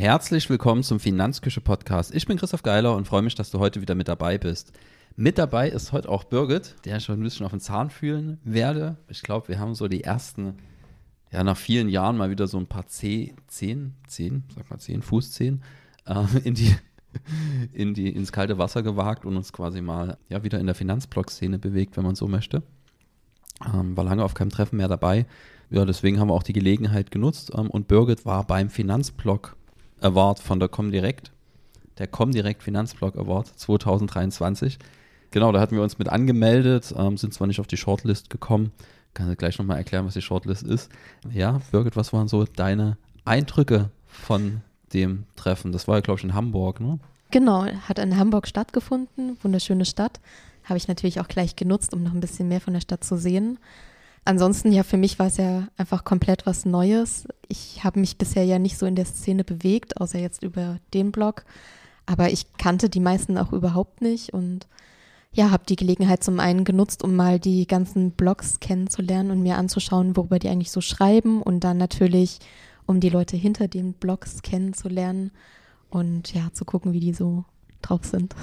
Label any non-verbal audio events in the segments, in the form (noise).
Herzlich willkommen zum Finanzküche Podcast. Ich bin Christoph Geiler und freue mich, dass du heute wieder mit dabei bist. Mit dabei ist heute auch Birgit, der ich schon ein bisschen auf den Zahn fühlen werde. Ich glaube, wir haben so die ersten, ja, nach vielen Jahren mal wieder so ein paar Zehn, Zehn, sag mal Zehn, Fußzehen äh, in die, (laughs) in die, ins kalte Wasser gewagt und uns quasi mal ja, wieder in der Finanzblock-Szene bewegt, wenn man so möchte. Ähm, war lange auf keinem Treffen mehr dabei. Ja, deswegen haben wir auch die Gelegenheit genutzt ähm, und Birgit war beim Finanzblock Award von der Comdirect, der Comdirect Finanzblog Award 2023. Genau, da hatten wir uns mit angemeldet, ähm, sind zwar nicht auf die Shortlist gekommen. Kann ich gleich nochmal erklären, was die Shortlist ist. Ja, Birgit, was waren so deine Eindrücke von dem Treffen? Das war ja, glaube ich, in Hamburg, ne? Genau, hat in Hamburg stattgefunden. Wunderschöne Stadt. Habe ich natürlich auch gleich genutzt, um noch ein bisschen mehr von der Stadt zu sehen. Ansonsten, ja, für mich war es ja einfach komplett was Neues. Ich habe mich bisher ja nicht so in der Szene bewegt, außer jetzt über den Blog. Aber ich kannte die meisten auch überhaupt nicht und ja, habe die Gelegenheit zum einen genutzt, um mal die ganzen Blogs kennenzulernen und mir anzuschauen, worüber die eigentlich so schreiben und dann natürlich, um die Leute hinter den Blogs kennenzulernen und ja, zu gucken, wie die so drauf sind.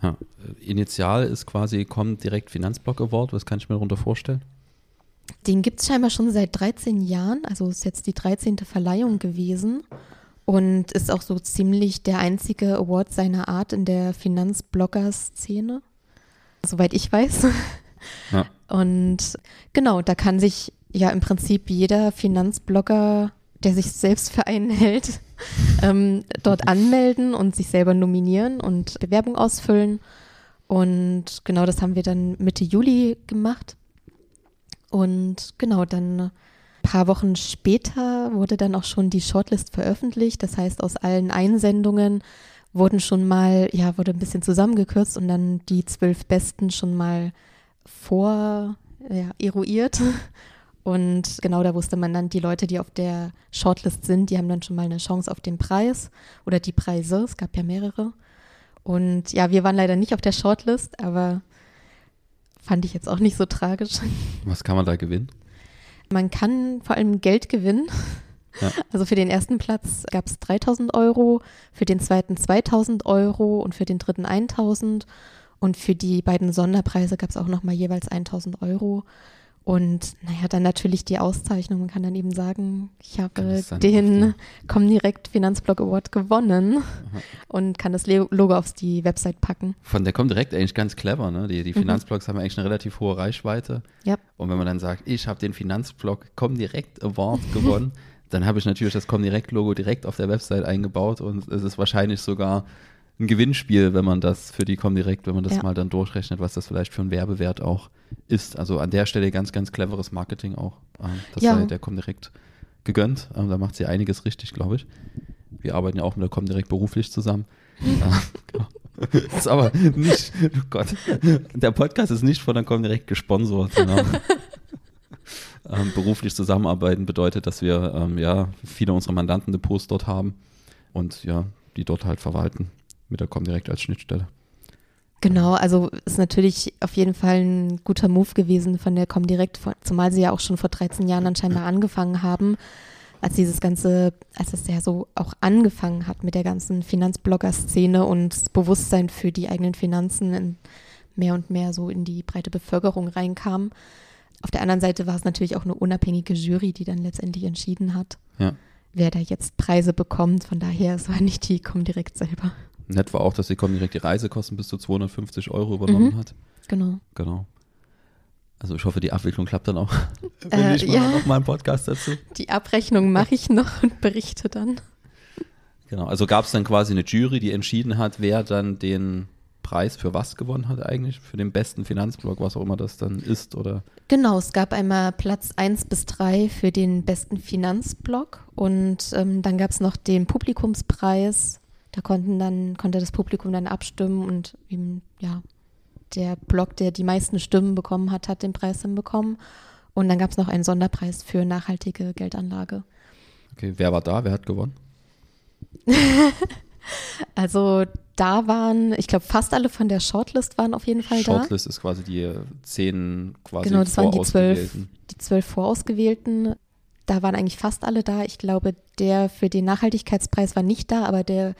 Ja, initial ist quasi, kommt direkt Finanzblog Award, was kann ich mir darunter vorstellen? Den gibt es scheinbar schon seit 13 Jahren, also ist jetzt die 13. Verleihung gewesen und ist auch so ziemlich der einzige Award seiner Art in der Finanzblogger-Szene, soweit ich weiß. Ja. Und genau, da kann sich ja im Prinzip jeder Finanzblogger, der sich selbst für einen hält, (laughs) ähm, dort anmelden und sich selber nominieren und Bewerbung ausfüllen. Und genau das haben wir dann Mitte Juli gemacht. Und genau, dann ein paar Wochen später wurde dann auch schon die Shortlist veröffentlicht. Das heißt, aus allen Einsendungen wurden schon mal, ja, wurde ein bisschen zusammengekürzt und dann die zwölf Besten schon mal vor, ja, eruiert. (laughs) Und genau da wusste man dann, die Leute, die auf der Shortlist sind, die haben dann schon mal eine Chance auf den Preis oder die Preise. Es gab ja mehrere. Und ja, wir waren leider nicht auf der Shortlist, aber Fand ich jetzt auch nicht so tragisch. Was kann man da gewinnen? Man kann vor allem Geld gewinnen. Ja. Also für den ersten Platz gab es 3000 Euro, für den zweiten 2000 Euro und für den dritten 1000. Und für die beiden Sonderpreise gab es auch nochmal jeweils 1000 Euro. Und naja, dann natürlich die Auszeichnung. Man kann dann eben sagen, ich habe den Comdirect Finanzblog Award gewonnen Aha. und kann das Logo auf die Website packen. Von der Comdirect eigentlich ganz clever. Ne? Die, die mhm. Finanzblogs mhm. haben eigentlich eine relativ hohe Reichweite. Ja. Und wenn man dann sagt, ich habe den Finanzblog Comdirect Award gewonnen, (laughs) dann habe ich natürlich das Comdirect Logo direkt auf der Website eingebaut und es ist wahrscheinlich sogar ein Gewinnspiel, wenn man das für die Comdirect, wenn man das ja. mal dann durchrechnet, was das vielleicht für ein Werbewert auch ist. Also an der Stelle ganz, ganz cleveres Marketing auch. Ähm, das ja. sei der Comdirect gegönnt. Ähm, da macht sie einiges richtig, glaube ich. Wir arbeiten ja auch mit der Comdirect beruflich zusammen. (laughs) Genau. Das ist aber nicht, oh Gott, der Podcast ist nicht von der Comdirect gesponsert. Genau. (laughs) ähm, beruflich zusammenarbeiten bedeutet, dass wir ähm, ja viele unserer Mandanten Depots dort haben und ja, die dort halt verwalten mit der Comdirect als Schnittstelle. Genau, also ist natürlich auf jeden Fall ein guter Move gewesen von der Comdirect, zumal sie ja auch schon vor 13 Jahren anscheinend angefangen haben, als dieses ganze, als es ja so auch angefangen hat mit der ganzen Finanzblogger-Szene und das Bewusstsein für die eigenen Finanzen mehr und mehr so in die breite Bevölkerung reinkam. Auf der anderen Seite war es natürlich auch eine unabhängige Jury, die dann letztendlich entschieden hat, ja. wer da jetzt Preise bekommt. Von daher, es war nicht die Comdirect selber. Nett war auch, dass die direkt die Reisekosten bis zu 250 Euro übernommen mhm. hat. Genau. Genau. Also ich hoffe, die Abwicklung klappt dann auch. (laughs) Wenn äh, ich mal ja. noch mal einen Podcast dazu. Die Abrechnung mache ich noch und berichte dann. Genau. Also gab es dann quasi eine Jury, die entschieden hat, wer dann den Preis für was gewonnen hat eigentlich? Für den besten Finanzblog, was auch immer das dann ist, oder? Genau, es gab einmal Platz 1 bis 3 für den besten Finanzblog und ähm, dann gab es noch den Publikumspreis da konnten dann, konnte das Publikum dann abstimmen und eben, ja, der Blog, der die meisten Stimmen bekommen hat, hat den Preis dann bekommen. Und dann gab es noch einen Sonderpreis für nachhaltige Geldanlage. Okay, wer war da? Wer hat gewonnen? (laughs) also da waren, ich glaube, fast alle von der Shortlist waren auf jeden Fall Shortlist da. Shortlist ist quasi die zehn quasi Genau, das waren die zwölf, die zwölf vorausgewählten. Da waren eigentlich fast alle da. Ich glaube, der für den Nachhaltigkeitspreis war nicht da, aber der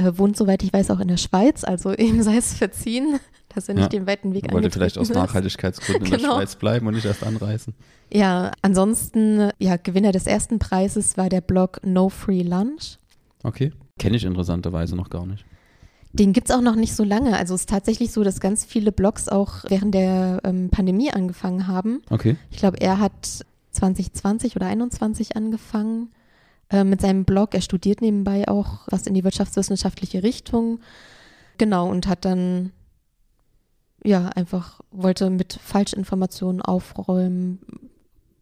äh, wohnt, soweit ich weiß, auch in der Schweiz. Also (laughs) ihm sei es verziehen, dass er nicht ja. den weiten Weg Wollte vielleicht aus Nachhaltigkeitsgründen genau. in der genau. Schweiz bleiben und nicht erst anreisen. Ja, ansonsten, ja, Gewinner des ersten Preises war der Blog No Free Lunch. Okay. Kenne ich interessanterweise noch gar nicht. Den gibt es auch noch nicht so lange. Also es ist tatsächlich so, dass ganz viele Blogs auch während der ähm, Pandemie angefangen haben. Okay. Ich glaube, er hat 2020 oder 2021 angefangen äh, mit seinem Blog. Er studiert nebenbei auch was in die wirtschaftswissenschaftliche Richtung. Genau, und hat dann ja einfach, wollte mit Falschinformationen aufräumen,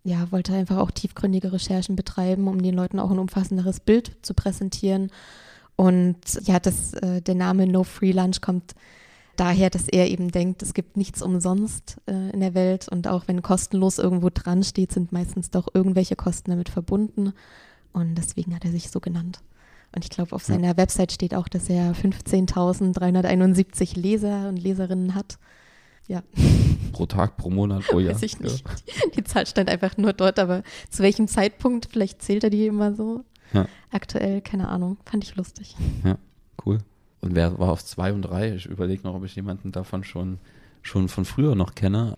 ja, wollte einfach auch tiefgründige Recherchen betreiben, um den Leuten auch ein umfassenderes Bild zu präsentieren. Und ja, das, äh, der Name No Free Lunch kommt daher, dass er eben denkt, es gibt nichts umsonst äh, in der Welt und auch wenn kostenlos irgendwo dran steht, sind meistens doch irgendwelche Kosten damit verbunden. Und deswegen hat er sich so genannt. Und ich glaube, auf seiner ja. Website steht auch, dass er 15.371 Leser und Leserinnen hat. Ja. (laughs) Pro Tag, pro Monat, pro Jahr. Weiß ich nicht. Ja. Die Zahl stand einfach nur dort, aber zu welchem Zeitpunkt, vielleicht zählt er die immer so. Ja. Aktuell, keine Ahnung. Fand ich lustig. Ja, cool. Und wer war auf zwei und drei? Ich überlege noch, ob ich jemanden davon schon, schon von früher noch kenne.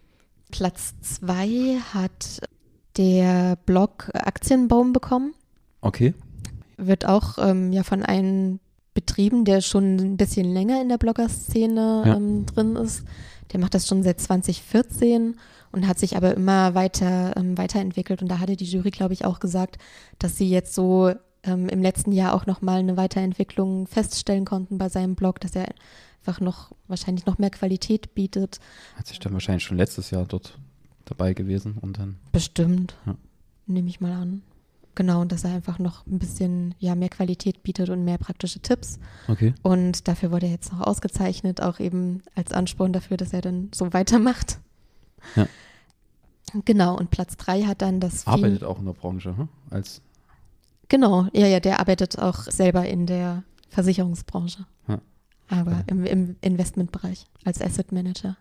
Platz zwei hat der Blog Aktienbaum bekommen. Okay. Wird auch ähm, ja von einem betrieben, der schon ein bisschen länger in der Blogger-Szene ja. ähm, drin ist. Der macht das schon seit 2014 und hat sich aber immer weiter ähm, weiterentwickelt. Und da hatte die Jury, glaube ich, auch gesagt, dass sie jetzt so ähm, im letzten Jahr auch nochmal eine Weiterentwicklung feststellen konnten bei seinem Blog, dass er einfach noch wahrscheinlich noch mehr Qualität bietet. Hat sich dann wahrscheinlich schon letztes Jahr dort dabei gewesen und dann. Bestimmt. Ja. Nehme ich mal an. Genau, und dass er einfach noch ein bisschen ja, mehr Qualität bietet und mehr praktische Tipps. Okay. Und dafür wurde er jetzt noch ausgezeichnet, auch eben als Ansporn dafür, dass er dann so weitermacht. Ja. Genau, und Platz drei hat dann das. Arbeitet auch in der Branche, hm? als. Genau, ja, ja, der arbeitet auch selber in der Versicherungsbranche. Ja. Aber ja. im, im Investmentbereich als Asset Manager.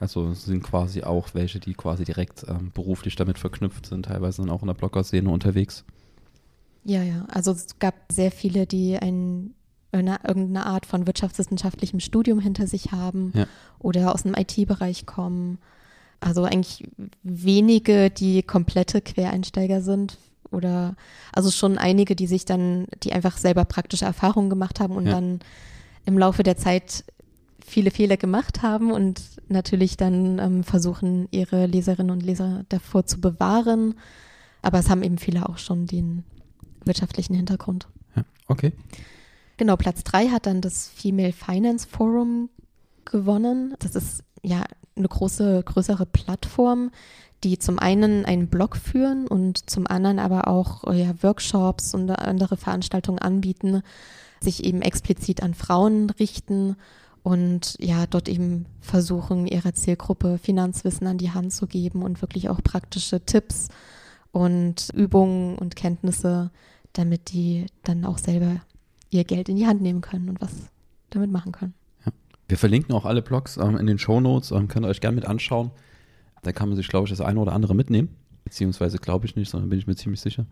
Also es sind quasi auch welche, die quasi direkt ähm, beruflich damit verknüpft sind, teilweise dann auch in der Blogger-Szene unterwegs. Ja, ja, also es gab sehr viele, die ein, eine, irgendeine Art von wirtschaftswissenschaftlichem Studium hinter sich haben ja. oder aus dem IT-Bereich kommen. Also eigentlich wenige, die komplette Quereinsteiger sind oder also schon einige, die sich dann, die einfach selber praktische Erfahrungen gemacht haben und ja. dann im Laufe der Zeit viele Fehler gemacht haben und natürlich dann ähm, versuchen, ihre Leserinnen und Leser davor zu bewahren. Aber es haben eben viele auch schon den wirtschaftlichen Hintergrund. Ja, okay. Genau, Platz drei hat dann das Female Finance Forum gewonnen. Das ist ja eine große, größere Plattform, die zum einen einen Blog führen und zum anderen aber auch ja, Workshops und andere Veranstaltungen anbieten, sich eben explizit an Frauen richten und ja, dort eben versuchen, ihrer Zielgruppe Finanzwissen an die Hand zu geben und wirklich auch praktische Tipps und Übungen und Kenntnisse, damit die dann auch selber ihr Geld in die Hand nehmen können und was damit machen können. Ja. Wir verlinken auch alle Blogs ähm, in den Show Notes, ähm, könnt ihr euch gerne mit anschauen. Da kann man sich, glaube ich, das eine oder andere mitnehmen. Beziehungsweise glaube ich nicht, sondern bin ich mir ziemlich sicher.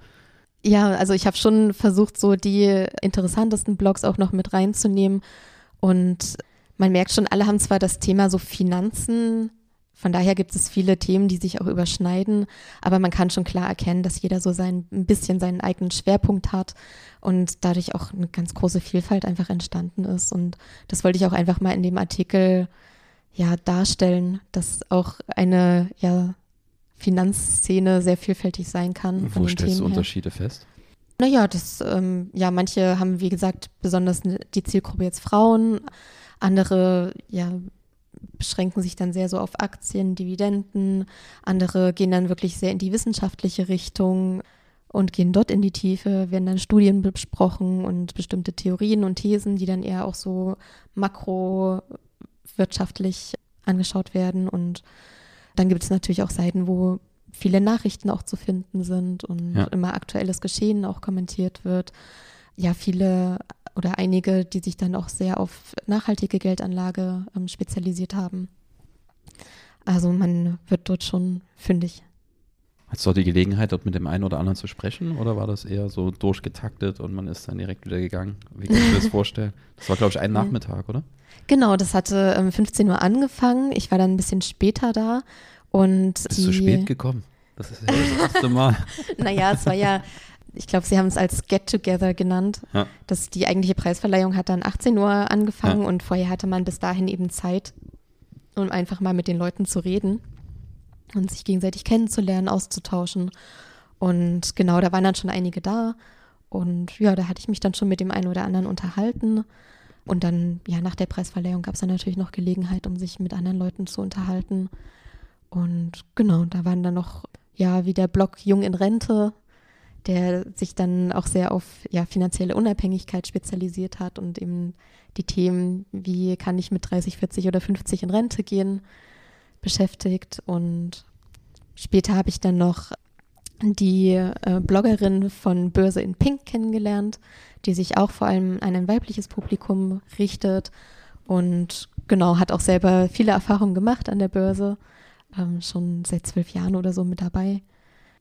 Ja, also ich habe schon versucht, so die interessantesten Blogs auch noch mit reinzunehmen. Und man merkt schon, alle haben zwar das Thema so Finanzen, von daher gibt es viele Themen, die sich auch überschneiden, aber man kann schon klar erkennen, dass jeder so sein, ein bisschen seinen eigenen Schwerpunkt hat und dadurch auch eine ganz große Vielfalt einfach entstanden ist. Und das wollte ich auch einfach mal in dem Artikel ja darstellen, dass auch eine ja, Finanzszene sehr vielfältig sein kann. Wo stellst du Unterschiede her. fest? Naja, das, ähm, ja, manche haben, wie gesagt, besonders die Zielgruppe jetzt Frauen, andere, ja, beschränken sich dann sehr so auf Aktien, Dividenden, andere gehen dann wirklich sehr in die wissenschaftliche Richtung und gehen dort in die Tiefe, werden dann Studien besprochen und bestimmte Theorien und Thesen, die dann eher auch so makrowirtschaftlich angeschaut werden. Und dann gibt es natürlich auch Seiten, wo viele Nachrichten auch zu finden sind und ja. immer aktuelles Geschehen auch kommentiert wird. Ja, viele oder einige, die sich dann auch sehr auf nachhaltige Geldanlage ähm, spezialisiert haben. Also man wird dort schon fündig. Hattest du auch die Gelegenheit, dort mit dem einen oder anderen zu sprechen oder war das eher so durchgetaktet und man ist dann direkt wieder gegangen? Wie kannst du das (laughs) vorstellen? Das war, glaube ich, ein Nachmittag, oder? Genau, das hatte um 15 Uhr angefangen. Ich war dann ein bisschen später da und Bist du zu spät gekommen? Das ist ja das erste Mal. (laughs) naja, es war ja, ich glaube, sie haben es als Get-Together genannt. Ja. dass die eigentliche Preisverleihung hat dann 18 Uhr angefangen Ja. und vorher hatte man bis dahin eben Zeit, um einfach mal mit den Leuten zu reden und sich gegenseitig kennenzulernen, auszutauschen. Und genau, da waren dann schon einige da. Und ja, da hatte ich mich dann schon mit dem einen oder anderen unterhalten. Und dann, ja, nach der Preisverleihung gab es dann natürlich noch Gelegenheit, um sich mit anderen Leuten zu unterhalten. Und genau, da waren dann noch, ja, wie der Blog Jung in Rente, der sich dann auch sehr auf ja, finanzielle Unabhängigkeit spezialisiert hat und eben die Themen, wie kann ich mit 30, 40 oder 50 in Rente gehen, beschäftigt. Und später habe ich dann noch die äh, Bloggerin von Börse in Pink kennengelernt, die sich auch vor allem an ein weibliches Publikum richtet und genau, hat auch selber viele Erfahrungen gemacht an der Börse, ähm, schon seit zwölf Jahren oder so mit dabei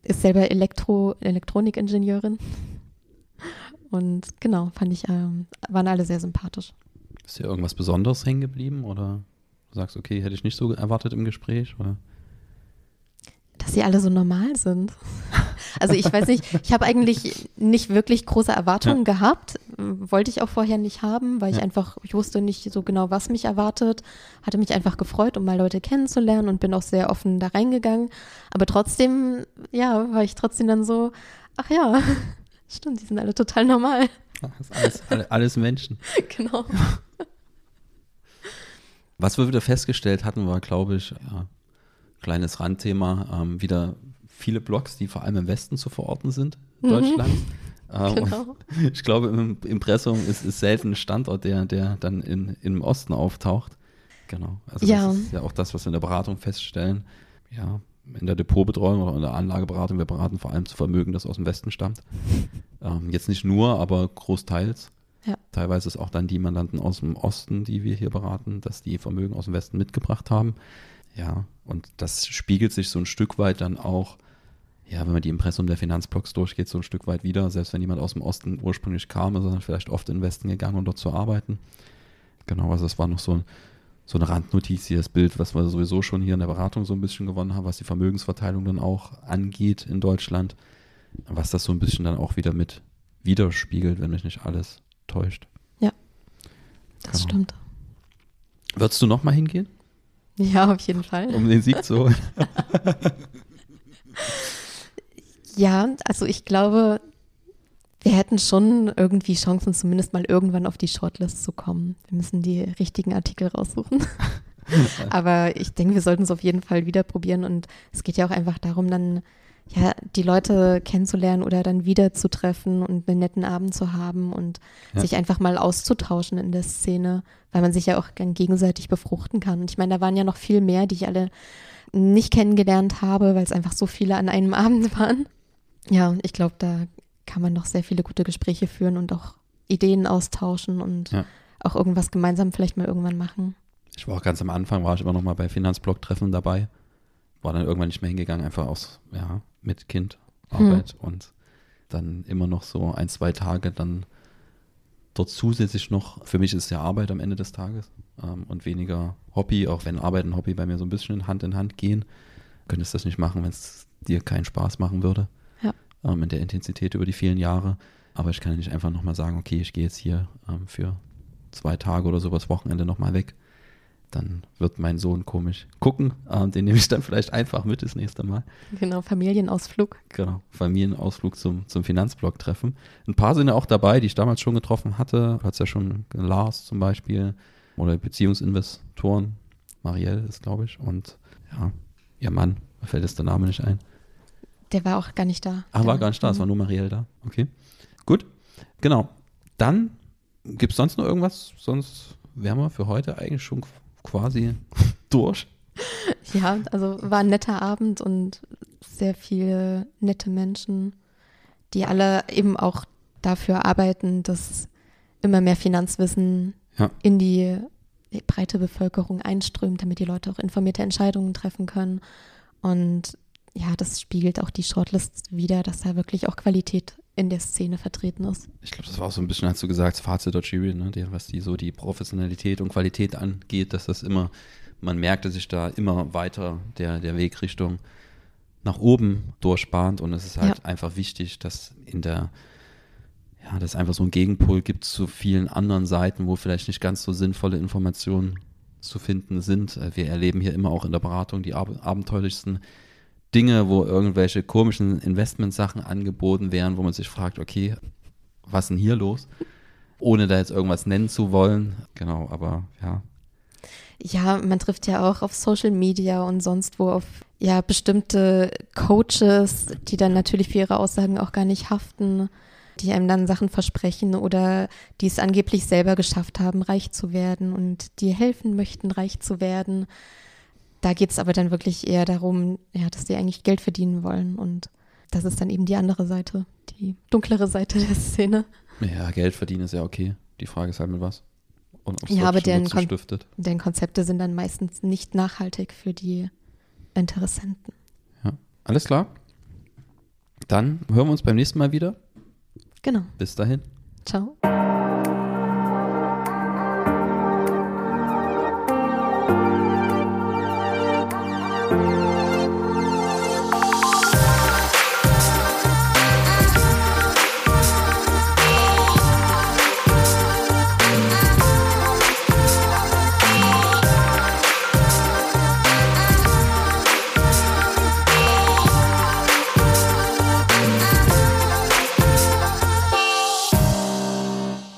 ist selber Elektro Elektronikingenieurin. Und genau, fand ich, ähm, waren alle sehr sympathisch. Ist dir irgendwas Besonderes hängen geblieben oder du sagst, okay, hätte ich nicht so erwartet im Gespräch? Oder? Dass sie alle so normal sind. (laughs) Also ich weiß nicht, ich habe eigentlich nicht wirklich große Erwartungen gehabt. Wollte ich auch vorher nicht haben, weil ich Ja. einfach, ich wusste nicht so genau, was mich erwartet. Hatte mich einfach gefreut, um mal Leute kennenzulernen und bin auch sehr offen da reingegangen. Aber trotzdem, ja, war ich trotzdem dann so, ach ja, (laughs) stimmt, die sind alle total normal. Das ist alles, alle- alles Menschen. (laughs) genau. Was wir wieder festgestellt hatten, war, glaube ich, ja, kleines Randthema, ähm, wieder viele Blogs, die vor allem im Westen zu verorten sind, Deutschlands. (laughs) Ähm, Genau. und (laughs) Ich glaube, im Impressum ist, ist selten ein Standort, der, der dann in, im Osten auftaucht. Genau. Also Ja. das ist ja auch das, was wir in der Beratung feststellen. Ja, in der Depotbetreuung oder in der Anlageberatung, wir beraten vor allem zu Vermögen, das aus dem Westen stammt. Ähm, jetzt nicht nur, aber großteils. Ja. Teilweise ist auch dann die Mandanten aus dem Osten, die wir hier beraten, dass die Vermögen aus dem Westen mitgebracht haben. Ja, und das spiegelt sich so ein Stück weit dann auch, ja, wenn man die Impressum der Finanzblocks durchgeht, so ein Stück weit wieder. Selbst wenn jemand aus dem Osten ursprünglich kam, ist er dann vielleicht oft in den Westen gegangen, um dort zu arbeiten. Genau, also das war noch so, ein, so eine Randnotiz hier, das Bild, was wir sowieso schon hier in der Beratung so ein bisschen gewonnen haben, was die Vermögensverteilung dann auch angeht in Deutschland, was das so ein bisschen dann auch wieder mit widerspiegelt, wenn mich nicht alles täuscht. Das Genau. stimmt. Würdest du noch mal hingehen, Ja, auf jeden Fall. um den Sieg zu holen? (laughs) Ja, also ich glaube, wir hätten schon irgendwie Chancen, zumindest mal irgendwann auf die Shortlist zu kommen. Wir müssen die richtigen Artikel raussuchen. (laughs) Aber ich denke, wir sollten es auf jeden Fall wieder probieren. Und es geht ja auch einfach darum, dann ja, die Leute kennenzulernen oder dann wieder zu treffen und einen netten Abend zu haben und Ja. sich einfach mal auszutauschen in der Szene, weil man sich ja auch gegenseitig befruchten kann. Und ich meine, da waren ja noch viel mehr, die ich alle nicht kennengelernt habe, weil es einfach so viele an einem (laughs) Abend waren. Ja, und ich glaube, da kann man noch sehr viele gute Gespräche führen und auch Ideen austauschen und Ja. auch irgendwas gemeinsam vielleicht mal irgendwann machen. Ich war auch ganz am Anfang, war ich immer noch mal bei Finanzblock-Treffen dabei. War dann irgendwann nicht mehr hingegangen, einfach aus, ja, mit Kind, Arbeit und dann immer noch so ein, zwei Tage dann dort zusätzlich noch, für mich ist ja Arbeit am Ende des Tages ähm, und weniger Hobby, auch wenn Arbeit und Hobby bei mir so ein bisschen Hand in Hand gehen, könntest du das nicht machen, wenn es dir keinen Spaß machen würde. Ähm, in der Intensität über die vielen Jahre. Aber ich kann nicht einfach nochmal sagen, okay, ich gehe jetzt hier ähm, für zwei Tage oder so übers Wochenende nochmal weg. Dann wird mein Sohn komisch gucken. Ähm, den nehme ich dann vielleicht einfach mit das nächste Mal. Genau, Familienausflug. Genau, Familienausflug zum, zum Finanzblock-Treffen. Ein paar sind ja auch dabei, die ich damals schon getroffen hatte. Du hast ja schon Lars zum Beispiel oder Beziehungsinvestoren. Marielle ist, glaube ich. Und ja, ihr Mann, mir fällt jetzt der Name nicht ein. Der war auch gar nicht da. Ah, war Der- gar nicht da, es war nur Marielle da. Okay, gut. Genau. Dann gibt es sonst noch irgendwas? Sonst wären wir für heute eigentlich schon quasi (laughs) durch. Ja, also war ein netter Abend und sehr viele nette Menschen, die alle eben auch dafür arbeiten, dass immer mehr Finanzwissen Ja. in die breite Bevölkerung einströmt, damit die Leute auch informierte Entscheidungen treffen können. Und ja, das spiegelt auch die Shortlist wieder, dass da wirklich auch Qualität in der Szene vertreten ist. Ich glaube, das war auch so ein bisschen, hast du gesagt, das Fazit der Jury, ne, die, was die so die Professionalität und Qualität angeht, dass das immer, man merkte sich da immer weiter der, der Weg Richtung nach oben durchbahnt und es ist halt Ja. einfach wichtig, dass in der, ja, dass es einfach so einen Gegenpol gibt zu vielen anderen Seiten, wo vielleicht nicht ganz so sinnvolle Informationen zu finden sind. Äh, Wir erleben hier immer auch in der Beratung die ab abenteuerlichsten Dinge, wo irgendwelche komischen Investmentsachen angeboten werden, wo man sich fragt, okay, was ist denn hier los? Ohne da jetzt irgendwas nennen zu wollen. Genau, aber ja. Ja, man trifft ja auch auf Social Media und sonst wo auf ja bestimmte Coaches, die dann natürlich für ihre Aussagen auch gar nicht haften, die einem dann Sachen versprechen oder die es angeblich selber geschafft haben, reich zu werden und die helfen möchten, reich zu werden. Da geht es aber dann wirklich eher darum, ja, dass die eigentlich Geld verdienen wollen und das ist dann eben die andere Seite, die dunklere Seite der Szene. Ja, Geld verdienen ist ja okay. Die Frage ist halt mit was. Und Ja, aber deren Kon- stiftet. Denn Konzepte sind dann meistens nicht nachhaltig für die Interessenten. Ja. Alles klar. Dann hören wir uns beim nächsten Mal wieder. Genau. Bis dahin. Ciao.